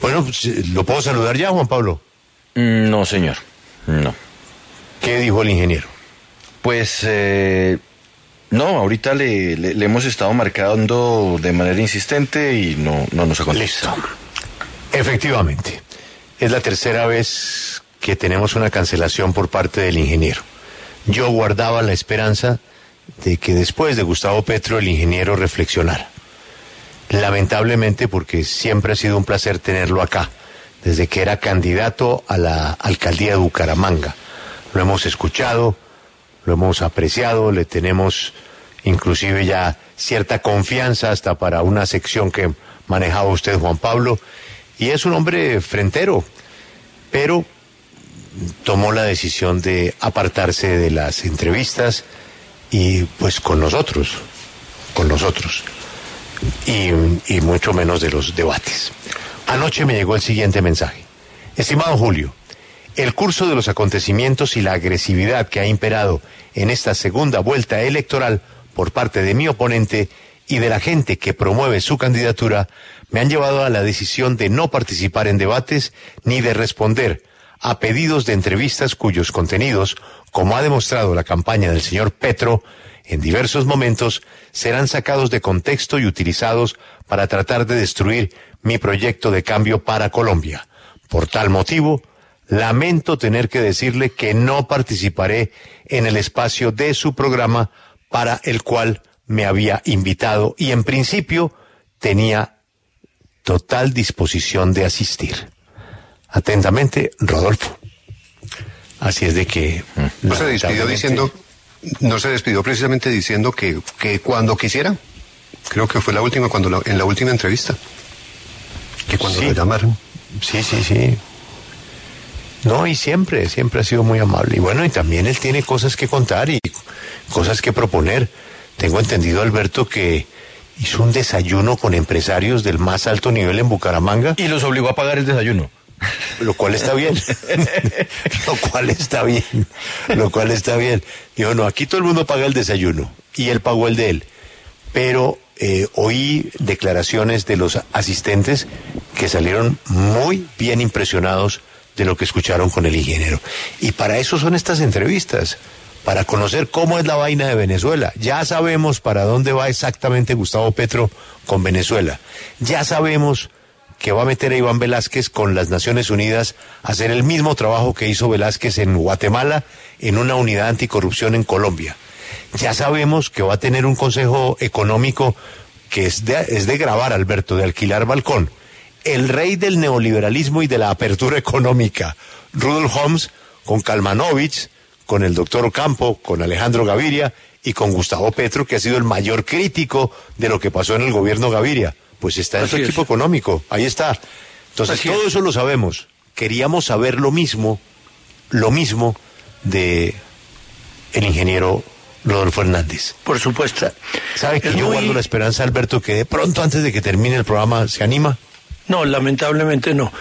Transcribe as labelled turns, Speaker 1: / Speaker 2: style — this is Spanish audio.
Speaker 1: Bueno, ¿lo puedo saludar ya, Juan Pablo?
Speaker 2: Mm, No, señor. No.
Speaker 1: ¿Qué dijo el ingeniero?
Speaker 2: Pues eh, no, ahorita le, le- le hemos estado marcando de manera insistente y no, no nos ha contestado.
Speaker 1: Listo. Efectivamente, es la tercera vez que tenemos una cancelación por parte del ingeniero. Yo guardaba la esperanza de que después de Gustavo Petro el ingeniero reflexionara. Lamentablemente, porque siempre ha sido un placer tenerlo acá, desde que era candidato a la alcaldía de Bucaramanga. Lo hemos escuchado, lo hemos apreciado, le tenemos inclusive ya cierta confianza hasta para una sección que manejaba usted, Juan Pablo, y es un hombre frentero, pero tomó la decisión de apartarse de las entrevistas y pues con nosotros, con nosotros, y, mucho menos de los debates. Anoche me llegó el siguiente mensaje. Estimado Julio, el curso de los acontecimientos y la agresividad que ha imperado en esta segunda vuelta electoral por parte de mi oponente y de la gente que promueve su candidatura me han llevado a la decisión de no participar en debates ni de responder a pedidos de entrevistas cuyos contenidos, como ha demostrado la campaña del señor Petro, en diversos momentos serán sacados de contexto y utilizados para tratar de destruir mi proyecto de cambio para Colombia. Por tal motivo, lamento tener que decirle que no participaré en el espacio de su programa para el cual me había invitado y en principio tenía total disposición de asistir. Atentamente, Rodolfo. Así es de que...
Speaker 3: No se despidió diciendo, no se despidió precisamente diciendo que, que cuando quisiera. Creo que fue la última, cuando la- en la última entrevista. Que cuando
Speaker 1: Sí.
Speaker 3: lo llamaron.
Speaker 1: Sí, sí, sí. No, y siempre, siempre ha sido muy amable. Y bueno, y también él tiene cosas que contar y cosas que proponer. Tengo entendido, Alberto, que hizo un desayuno con empresarios del más alto nivel en Bucaramanga,
Speaker 2: Y los obligó a pagar el desayuno.
Speaker 1: Lo cual está bien. lo cual está bien. Lo cual está bien. Dijo, no, aquí todo el mundo paga el desayuno. Y él pagó el de él. Pero eh, oí declaraciones de los asistentes que salieron muy bien impresionados de lo que escucharon con el ingeniero. Y para eso son estas entrevistas, para conocer cómo es la vaina de Venezuela. Ya sabemos para dónde va exactamente Gustavo Petro con Venezuela. Ya sabemos que va a meter a Iván Velázquez con las Naciones Unidas a hacer el mismo trabajo que hizo Velázquez en Guatemala en una unidad anticorrupción en Colombia. Ya sabemos que va a tener un consejo económico que es de, grabar, Alberto, de alquilar balcón. El rey del neoliberalismo y de la apertura económica, Rudolf Holmes, con Kalmanovich, con el doctor Ocampo, con Alejandro Gaviria y con Gustavo Petro, que ha sido el mayor crítico de lo que pasó en el gobierno Gaviria. Pues está en su equipo económico, ahí está. Entonces,
Speaker 4: Así
Speaker 1: todo
Speaker 4: es.
Speaker 1: eso lo sabemos. Queríamos saber lo mismo, lo mismo de el ingeniero Rodolfo Hernández.
Speaker 4: Por supuesto.
Speaker 1: ¿Sabe que
Speaker 4: Es
Speaker 1: yo
Speaker 4: muy-
Speaker 1: guardo la esperanza, Alberto, que de pronto antes de que termine el programa se anima?
Speaker 4: No, lamentablemente no.